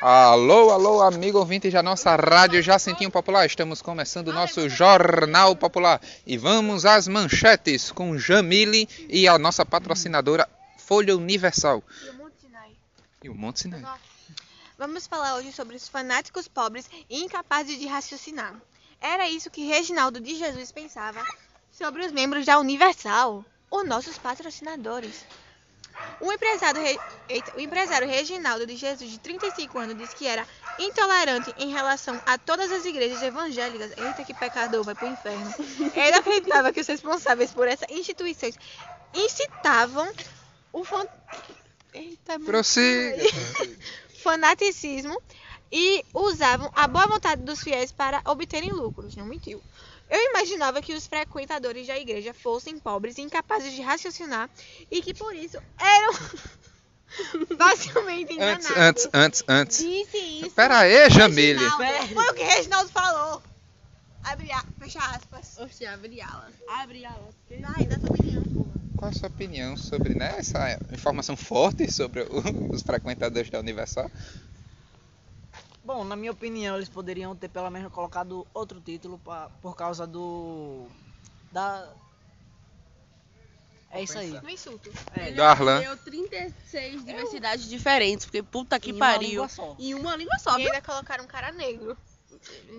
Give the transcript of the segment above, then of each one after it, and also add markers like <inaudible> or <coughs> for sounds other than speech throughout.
Alô, alô, amigo ouvinte da nossa rádio Jacentinho Popular. Estamos começando o nosso Jornal Popular. E vamos às manchetes com Jamile e a nossa patrocinadora Folha Universal. E o Monte Sinai. E o Monte Sinai. Vamos falar hoje sobre os fanáticos pobres e incapazes de raciocinar. Era isso que Reginaldo de Jesus pensava sobre os membros da Universal, os nossos patrocinadores. O empresário, Re- eita, o empresário Reginaldo de Jesus, de 35 anos, disse que era intolerante em relação a todas as igrejas evangélicas. Eita, que pecador, vai pro inferno. Ele acreditava que os responsáveis por essas instituições incitavam o fan... Eita, <laughs> fanaticismo e usavam a boa vontade dos fiéis para obterem lucros. Não mentiu. Eu imaginava que os frequentadores da igreja fossem pobres e incapazes de raciocinar e que por isso eram <laughs> facilmente enganados. Antes, antes, antes, antes. Disse isso. Pera aí, Jamile. Reginaldo. Foi o que Reginaldo falou. Abre a... Fecha aspas. Oxe, abre alas. Abre alas. Vai, dá tua opinião, pô. Qual a sua opinião sobre né, essa informação forte sobre o- <laughs> os frequentadores da Universal? Bom, na minha opinião, eles poderiam ter pelo menos colocado outro título pa- por causa do. Da. É isso aí. No insulto. É, Darlan. Deu 36 diversidades diferentes, porque puta que Em uma pariu. língua só. Em uma língua só, E viu? ainda colocaram um cara negro.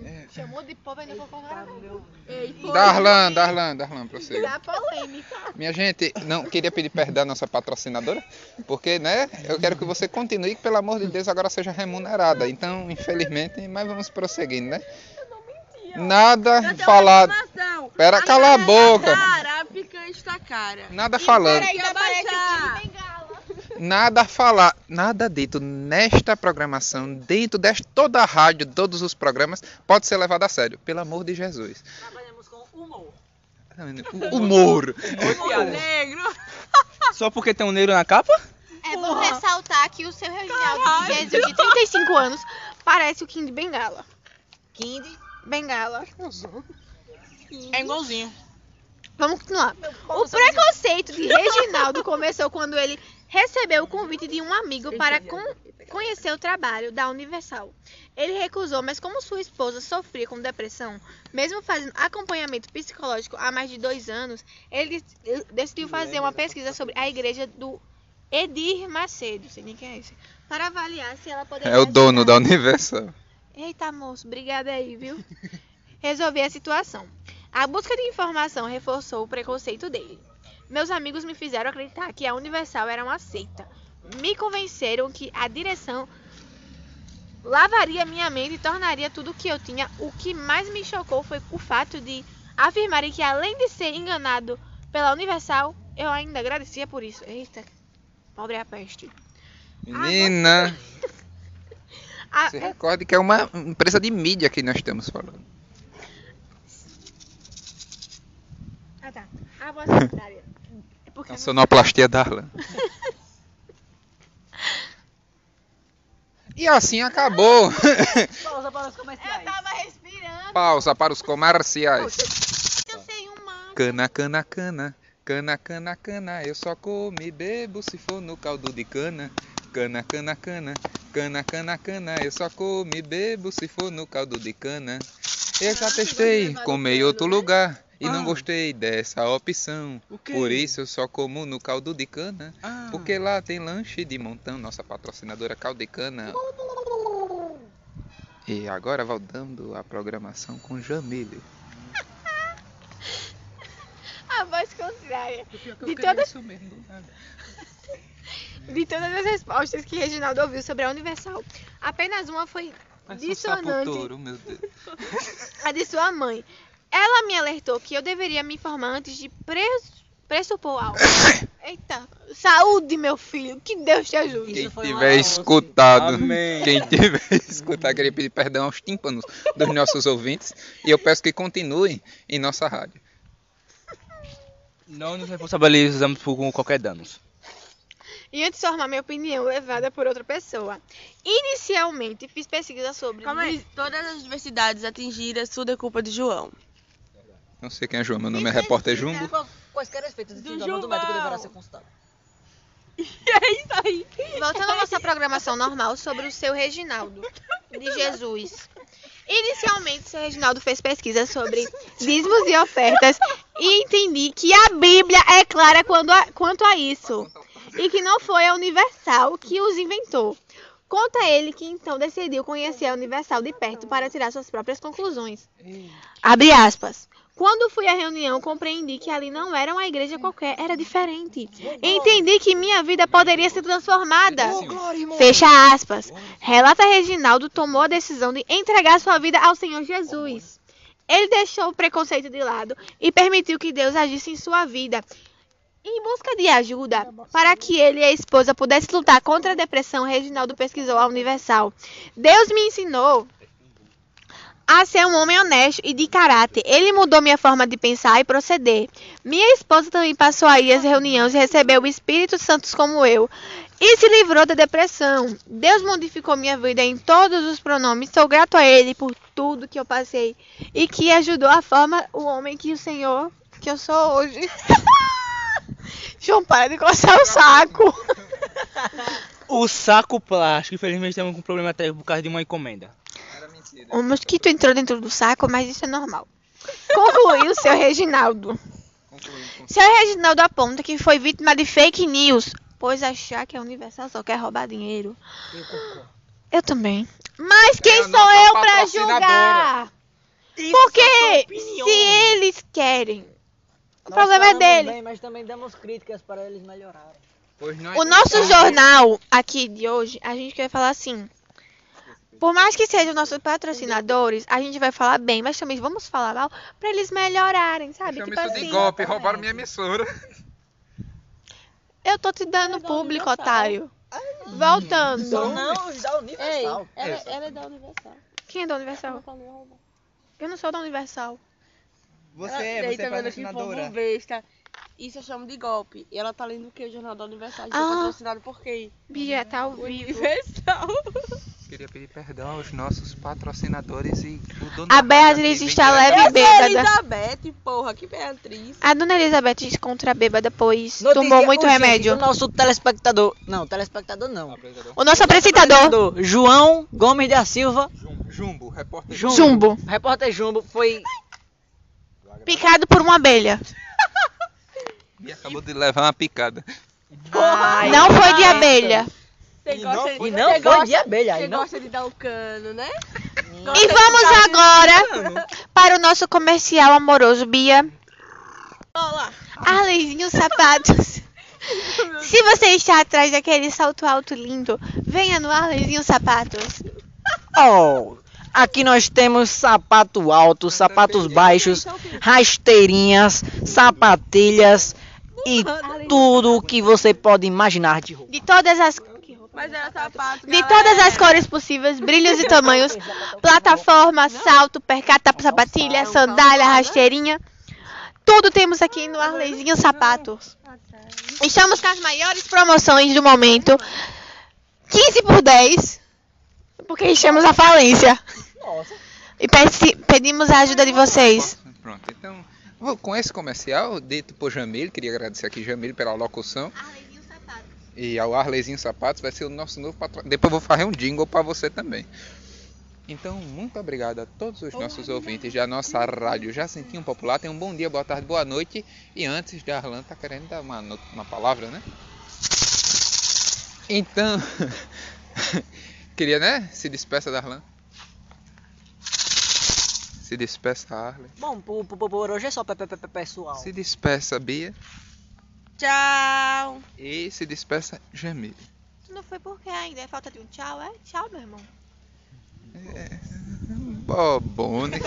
É. Chamou de povo e ainda colocou cara foi. Darlan, Darlan, Darlan, prossiga. Dá polêmica. Minha gente, não queria pedir perdão à nossa patrocinadora, porque, né, eu quero que você continue, que pelo amor de Deus, agora seja remunerada. Então, infelizmente, mas vamos prosseguindo, né? Nada Eu tenho uma falado, informação. Pera, cala a boca. Cara, a picanha está cara. nada falando, Peraí, Nada falar, nada dito nesta programação, dentro de toda a rádio, todos os programas, pode ser levado a sério, pelo amor de Jesus. Trabalhamos com humor. <laughs> Humor. Humor negro. Só porque tem um negro na capa? É bom ressaltar que o seu Reginaldo de Jesus, de 35 anos, parece o King de Bengala. Kind. Bengala. É igualzinho. Vamos continuar. O preconceito de <laughs> Reginaldo começou quando ele recebeu o convite de um amigo para con- conhecer o trabalho da Universal. Ele recusou, mas como sua esposa sofria com depressão, mesmo fazendo acompanhamento psicológico há mais de dois anos, ele dec- ele decidiu fazer uma pesquisa sobre a igreja do Edir Macedo, sei nem quem é esse, para avaliar se ela poderia É o dono ajudar. da Universal. Eita, moço, obrigada aí, viu? Resolvi a situação. A busca de informação reforçou o preconceito dele. Meus amigos me fizeram acreditar que a Universal era uma seita. Me convenceram que a direção lavaria minha mente e tornaria tudo o que eu tinha. O que mais me chocou foi o fato de afirmarem que, além de ser enganado pela Universal, eu ainda agradecia por isso. Eita, pobre <laughs> a peste. Menina, A- se recorde que é uma empresa de mídia que nós estamos falando. Ah, tá. A voz contrária. É porque A não- sonoplastia Darlan. <laughs> E assim acabou. <laughs> Pausa para os comerciais. Eu tava respirando. Pausa para os comerciais. Eu sei uma. Cana, cana, cana. Cana, cana, cana. Eu só como e bebo se for no caldo de cana. Cana, cana, cana. Cana, cana, cana. Eu só como e bebo se for no caldo de cana. Eu já testei, comer em outro lugar. E não Ah. gostei dessa opção. Por isso eu só como no caldo de cana. Ah. Porque lá tem lanche de montão, nossa patrocinadora Caldecana. E agora voltando à programação com Jamile. <laughs> A voz contrária. De De toda- isso mesmo, do nada. <laughs> De todas as respostas que Reginaldo ouviu sobre a Universal, apenas uma foi um dissonante. Deus. <laughs> A de sua mãe. Ela me alertou que eu deveria me informar antes de pres- pressupor algo. <coughs> Eita, saúde, meu filho. Que Deus te ajude. Quem tiver escutado, Amém. quem tiver <laughs> escutado, queria pedir perdão aos tímpanos dos nossos ouvintes. E eu peço que continuem em nossa rádio. Não nos responsabilizamos por qualquer danos. E antes de formar minha opinião levada por outra pessoa. Inicialmente, fiz pesquisa sobre. Calma aí. Todas as diversidades atingidas, tudo é culpa de João. Não sei quem é João, meu nome é repórter Jumbo. Quaisquer efeitos de Do exame do médico João. deverá ser consultado. Voltando à nossa programação normal sobre o seu Reginaldo de Jesus. Inicialmente, seu Reginaldo fez pesquisa sobre dízimos e ofertas e entendi que a Bíblia é clara quando a- quanto a isso e que não foi a Universal que os inventou. Conta ele que então decidiu conhecer a Universal de perto para tirar suas próprias conclusões. Abre aspas. Quando fui à reunião, compreendi que ali não era uma igreja qualquer, era diferente. Entendi que minha vida poderia ser transformada. Fecha aspas. Relata Reginaldo tomou a decisão de entregar sua vida ao Senhor Jesus. Ele deixou o preconceito de lado e permitiu que Deus agisse em sua vida. Em busca de ajuda, para que ele e a esposa pudessem lutar contra a depressão, Reginaldo pesquisou a Universal. Deus me ensinou a ser um homem honesto e de caráter. Ele mudou minha forma de pensar e proceder. Minha esposa também passou a ir às reuniões e recebeu o Espírito Santo como eu. E se livrou da depressão. Deus modificou minha vida em todos os pronomes. Sou grato a Ele por tudo que eu passei e que ajudou a forma o homem que o Senhor que eu sou hoje. <laughs> João, para de coçar o saco. O saco plástico, infelizmente temos um problema técnico por causa de uma encomenda. O mosquito entrou dentro do saco, mas isso é normal. Concluiu seu Reginaldo. Seu Reginaldo aponta que foi vítima de fake news, pois achar que a Universal só quer roubar dinheiro. Eu também. Mas quem É sou eu pra patrocinadora. julgar? Isso Porque é se eles querem, o Nós problema é dele. bem, mas também damos críticas para eles melhorarem. Pois nós O nosso jornal aqui de hoje, a gente quer falar assim. Por mais que sejam nossos patrocinadores, a gente vai falar bem, mas também vamos falar mal pra eles melhorarem, sabe? Chama Tipo isso de assim, golpe, roubaram minha emissora. eu tô te dando Ela é da público, otário. Voltando. Só não os da Ei, Universal. ela, É. ela é da Universal. Quem é da Universal? Ela. Eu não sou da Universal. Você, Ela- é, daí você é tá vendo que patrocinadora. besta. Isso eu chamo de golpe. E ela tá lendo o que? O Jornal da Universal. Ah. é patrocinado por quem? Bia, tá ao vivo. Universal. <laughs> Queria pedir perdão aos nossos patrocinadores e o dono A da Beatriz está leve e bêbada. Elizabeth, porra, que Beatriz. A dona Elizabeth encontra bêbada, pois Notícia tomou muito urgente remédio. do nosso telespectador. Não, telespectador não. O nosso apresentador, Apresentador João Gomes da Silva, Jumbo, Jumbo, repórter Jumbo. Jumbo, repórter Jumbo, foi picado por uma abelha. <laughs> E acabou de levar uma picada. Ai, Não foi de abelha. Você E gosta não de, foi- e você não foi gosta- de abelha, Você não- gosta de dar o cano, né? E vamos agora para o nosso comercial amoroso, Bia. Olá. Arlezinho Sapatos. <laughs> Se você está atrás daquele salto alto lindo, venha no Arlezinho Sapatos. Oh, aqui nós temos sapato alto, sapatos baixos, rasteirinhas, sapatilhas e tudo o que você pode imaginar de roupa. De todas as Mas era sapato, de todas as cores possíveis, brilhos e tamanhos, plataforma, salto, percata, sapatilha, sandália, rasteirinha. Tudo temos aqui no Arlezinho Sapatos. Estamos com as maiores promoções do momento. 15 por 10. Porque estamos à falência. E pedi- pedimos a ajuda de vocês. Pronto, então, com esse comercial, dito por Jamil, queria agradecer aqui Jamil pela locução. E ao Arlezinho Sapatos vai ser o nosso novo patrão. Depois eu vou fazer um jingle para você também. Então, muito obrigado a todos os nossos ouvintes da nossa rádio Jacentinho Popular. Tenham um bom dia, boa tarde, boa noite. E antes, Darlan tá querendo dar uma, uma palavra, né? Então, <laughs> queria, né? Se despeça, Darlan. Se despeça, Arlen. Bom, por, por, por hoje é só pe- pe- pe- pessoal. Se despeça, Bia. Tchau. E se despeça, Jamil. Não foi porque ainda é falta de um tchau, é? Tchau, meu irmão. Bobone.